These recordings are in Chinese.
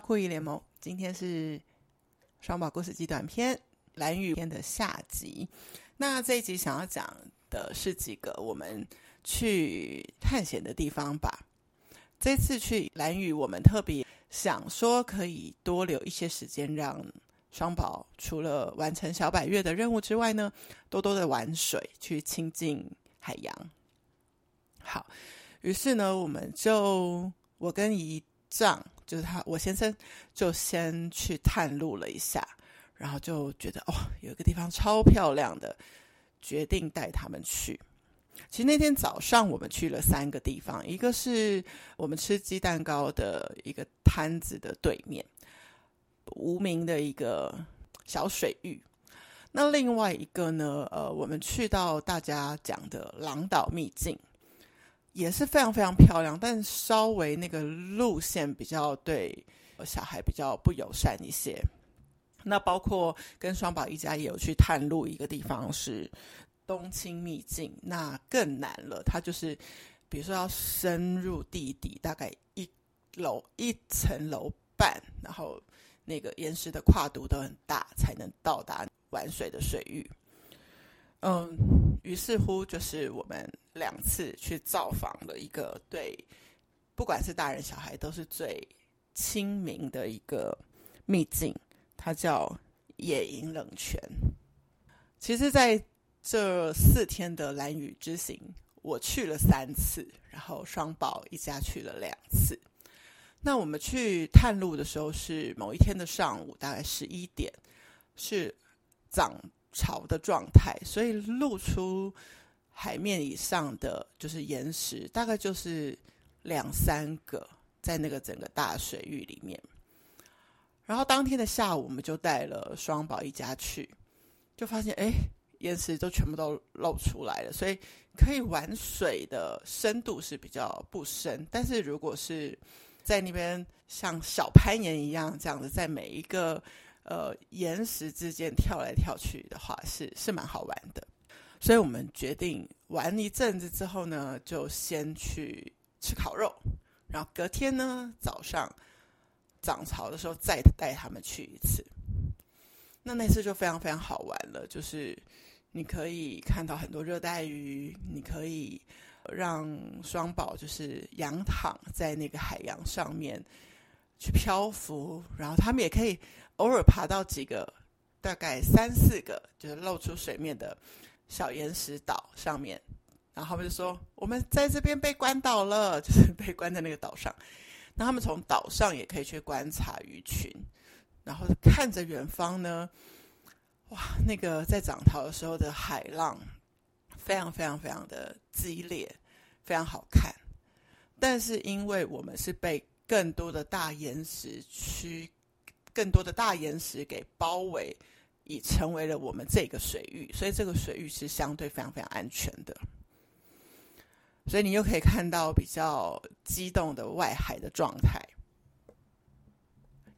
酷姨联盟，今天是双宝故事集短篇蓝雨篇的下集。那这一集想要讲的是几个我们去探险的地方吧。这次去蓝雨，我们特别想说可以多留一些时间，让双宝除了完成小百月的任务之外呢，多多的玩水，去亲近海洋。好，于是呢，我们就我跟姨丈。就是他，我先生就先去探路了一下，然后就觉得哦，有一个地方超漂亮的，决定带他们去。其实那天早上我们去了三个地方，一个是我们吃鸡蛋糕的一个摊子的对面，无名的一个小水域。那另外一个呢，呃，我们去到大家讲的狼岛秘境。也是非常非常漂亮，但稍微那个路线比较对小孩比较不友善一些。那包括跟双宝一家也有去探路一个地方是东清秘境，那更难了。它就是比如说要深入地底，大概一楼一层楼半，然后那个岩石的跨度都很大，才能到达玩水的水域。嗯，于是乎就是我们两次去造访了一个对，不管是大人小孩都是最亲民的一个秘境，它叫野营冷泉。其实，在这四天的兰屿之行，我去了三次，然后双宝一家去了两次。那我们去探路的时候是某一天的上午，大概十一点，是涨潮的状态，所以露出海面以上的就是岩石，大概就是两三个在那个整个大水域里面。然后当天的下午，我们就带了双宝一家去，就发现哎，岩石都全部都露出来了，所以可以玩水的深度是比较不深。但是如果是在那边像小攀岩一样这样子，在每一个。呃，岩石之间跳来跳去的话是，是蛮好玩的。所以我们决定玩一阵子之后呢，就先去吃烤肉，然后隔天呢早上涨潮的时候再带他们去一次。那那次就非常非常好玩了，就是你可以看到很多热带鱼，你可以让双宝就是仰躺在那个海洋上面去漂浮，然后他们也可以。偶尔爬到几个，大概三四个，就是露出水面的小岩石岛上面，然后他们就说：“我们在这边被关岛了，就是被关在那个岛上。”那他们从岛上也可以去观察鱼群，然后看着远方呢，哇，那个在涨潮的时候的海浪，非常非常非常的激烈，非常好看。但是因为我们是被更多的大岩石区。更多的大岩石给包围，已成为了我们这个水域，所以这个水域是相对非常非常安全的。所以你又可以看到比较激动的外海的状态，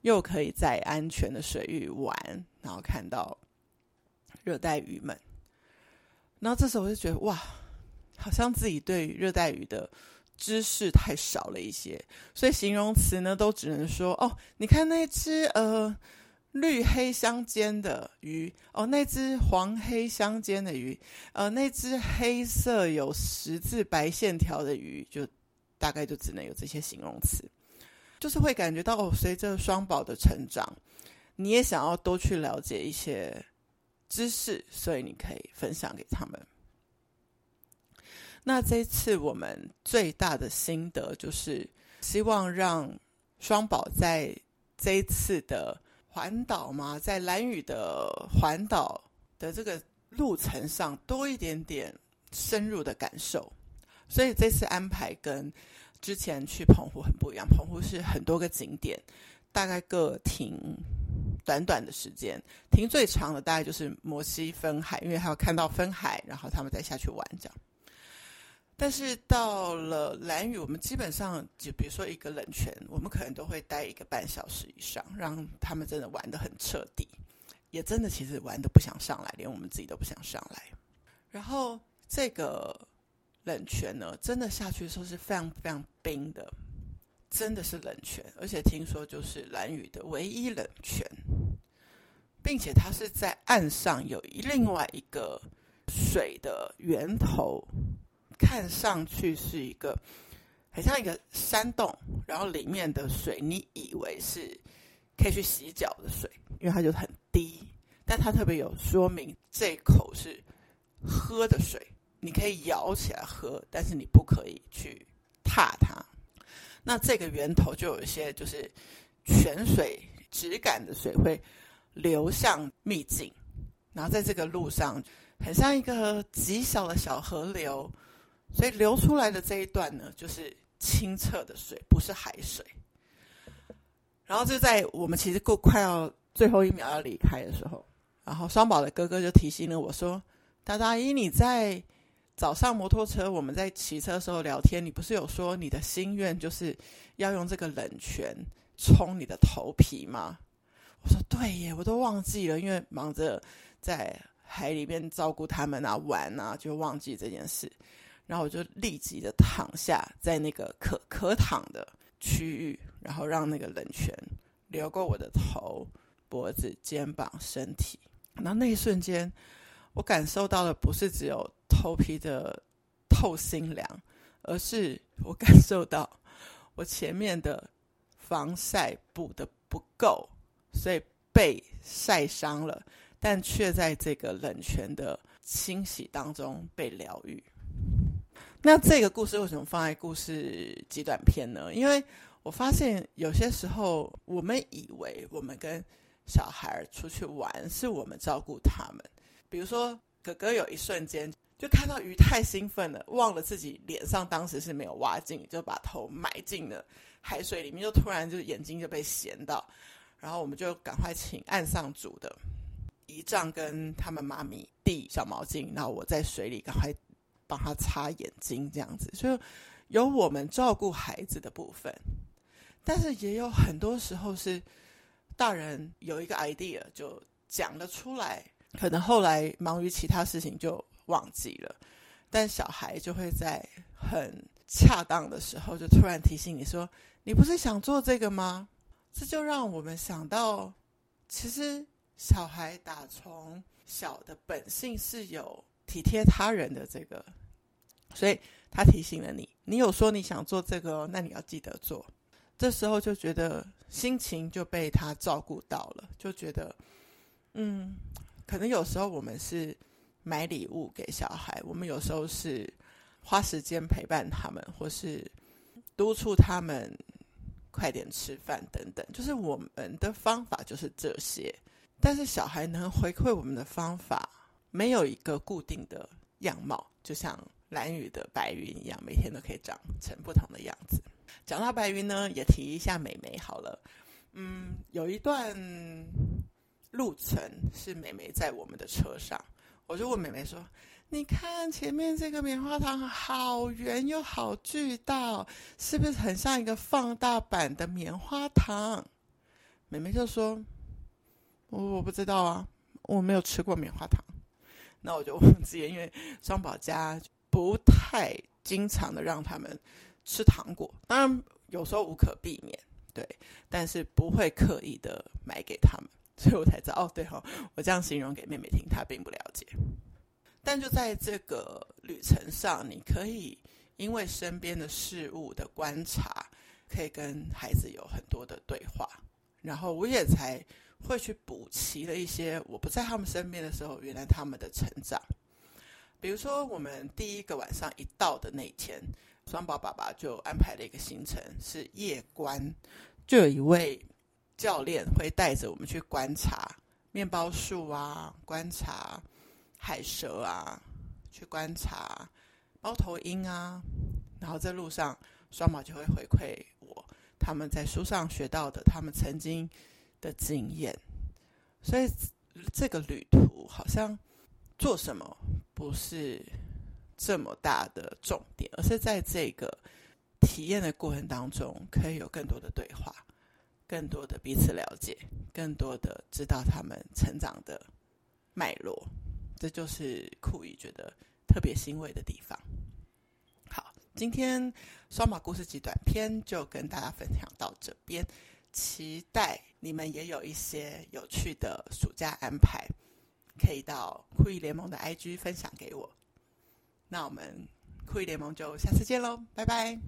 又可以在安全的水域玩，然后看到热带鱼们。然后这时候我就觉得，哇，好像自己对热带鱼的。知识太少了一些，所以形容词呢都只能说哦，你看那只呃绿黑相间的鱼哦，那只黄黑相间的鱼，呃，那只黑色有十字白线条的鱼，就大概就只能有这些形容词，就是会感觉到哦，随着双宝的成长，你也想要多去了解一些知识，所以你可以分享给他们。那这一次我们最大的心得就是，希望让双宝在这一次的环岛嘛，在蓝屿的环岛的这个路程上多一点点深入的感受。所以这次安排跟之前去澎湖很不一样，澎湖是很多个景点，大概各停短短的时间，停最长的大概就是摩西分海，因为还要看到分海，然后他们再下去玩这样。但是到了蓝屿，我们基本上就比如说一个冷泉，我们可能都会待一个半小时以上，让他们真的玩得很彻底，也真的其实玩得不想上来，连我们自己都不想上来。然后这个冷泉呢，真的下去的时候是非常非常冰的，真的是冷泉，而且听说就是蓝屿的唯一冷泉，并且它是在岸上有另外一个水的源头，看上去是一个很像一个山洞，然后里面的水你以为是可以去洗脚的水，因为它就很低，但它特别有说明这口是喝的水。你可以舀起来喝，但是你不可以去踏它。那这个源头就有一些就是泉水质感的水会流向秘境，然后在这个路上很像一个极小的小河流，所以流出来的这一段呢，就是清澈的水，不是海水。然后就在我们其实够快要最后一秒要离开的时候，然后双宝的哥哥就提醒了我说：“大大姨，你在。”早上摩托车，我们在骑车的时候聊天，你不是有说你的心愿就是要用这个冷泉冲你的头皮吗？我说对耶，我都忘记了，因为忙着在海里面照顾他们啊、玩啊，就忘记这件事。然后我就立即的躺下在那个可可躺的区域，然后让那个冷泉流过我的头、脖子、肩膀、身体。然后那一瞬间，我感受到的不是只有头皮的透心凉，而是我感受到我前面的防晒补的不够，所以被晒伤了，但却在这个冷泉的清洗当中被疗愈。那这个故事为什么放在故事极短篇呢？因为我发现有些时候我们以为我们跟小孩出去玩是我们照顾他们。比如说，哥哥有一瞬间就看到鱼太兴奋了，忘了自己脸上当时是没有挖镜，就把头埋进了海水里面，就突然就眼睛就被咸到，然后我们就赶快请岸上组的仪仗跟他们妈咪递小毛巾，然后我在水里赶快帮他擦眼睛，这样子，所以有我们照顾孩子的部分，但是也有很多时候是大人有一个 idea 就讲了出来。可能后来忙于其他事情就忘记了，但小孩就会在很恰当的时候就突然提醒你说：“你不是想做这个吗？”这就让我们想到，其实小孩打从小的本性是有体贴他人的这个，所以他提醒了你，你有说你想做这个，那你要记得做。这时候就觉得心情就被他照顾到了，就觉得嗯。可能有时候我们是买礼物给小孩，我们有时候是花时间陪伴他们，或是督促他们快点吃饭等等。就是我们的方法就是这些，但是小孩能回馈我们的方法没有一个固定的样貌，就像蓝雨的白云一样，每天都可以长成不同的样子。讲到白云呢，也提一下美眉好了。嗯，有一段。路程是美眉在我们的车上，我就问美眉说：“你看前面这个棉花糖好圆又好巨大，是不是很像一个放大版的棉花糖？”美眉就说：“我我不知道啊，我没有吃过棉花糖。”那我就忘记了，因为双宝家不太经常的让他们吃糖果，当然有时候无可避免，对，但是不会刻意的买给他们。所以我才知道哦，对哦，我这样形容给妹妹听，她并不了解。但就在这个旅程上，你可以因为身边的事物的观察，可以跟孩子有很多的对话。然后我也才会去补齐了一些我不在他们身边的时候，原来他们的成长。比如说，我们第一个晚上一到的那一天，双宝爸爸就安排了一个行程，是夜观，就有一位。教练会带着我们去观察面包树啊，观察海蛇啊，去观察猫头鹰啊。然后在路上，双宝就会回馈我他们在书上学到的，他们曾经的经验。所以这个旅途好像做什么不是这么大的重点，而是在这个体验的过程当中，可以有更多的对话。更多的彼此了解，更多的知道他们成长的脉络，这就是酷姨觉得特别欣慰的地方。好，今天双马故事集短篇就跟大家分享到这边，期待你们也有一些有趣的暑假安排，可以到酷艺联盟的 IG 分享给我。那我们酷艺联盟就下次见喽，拜拜。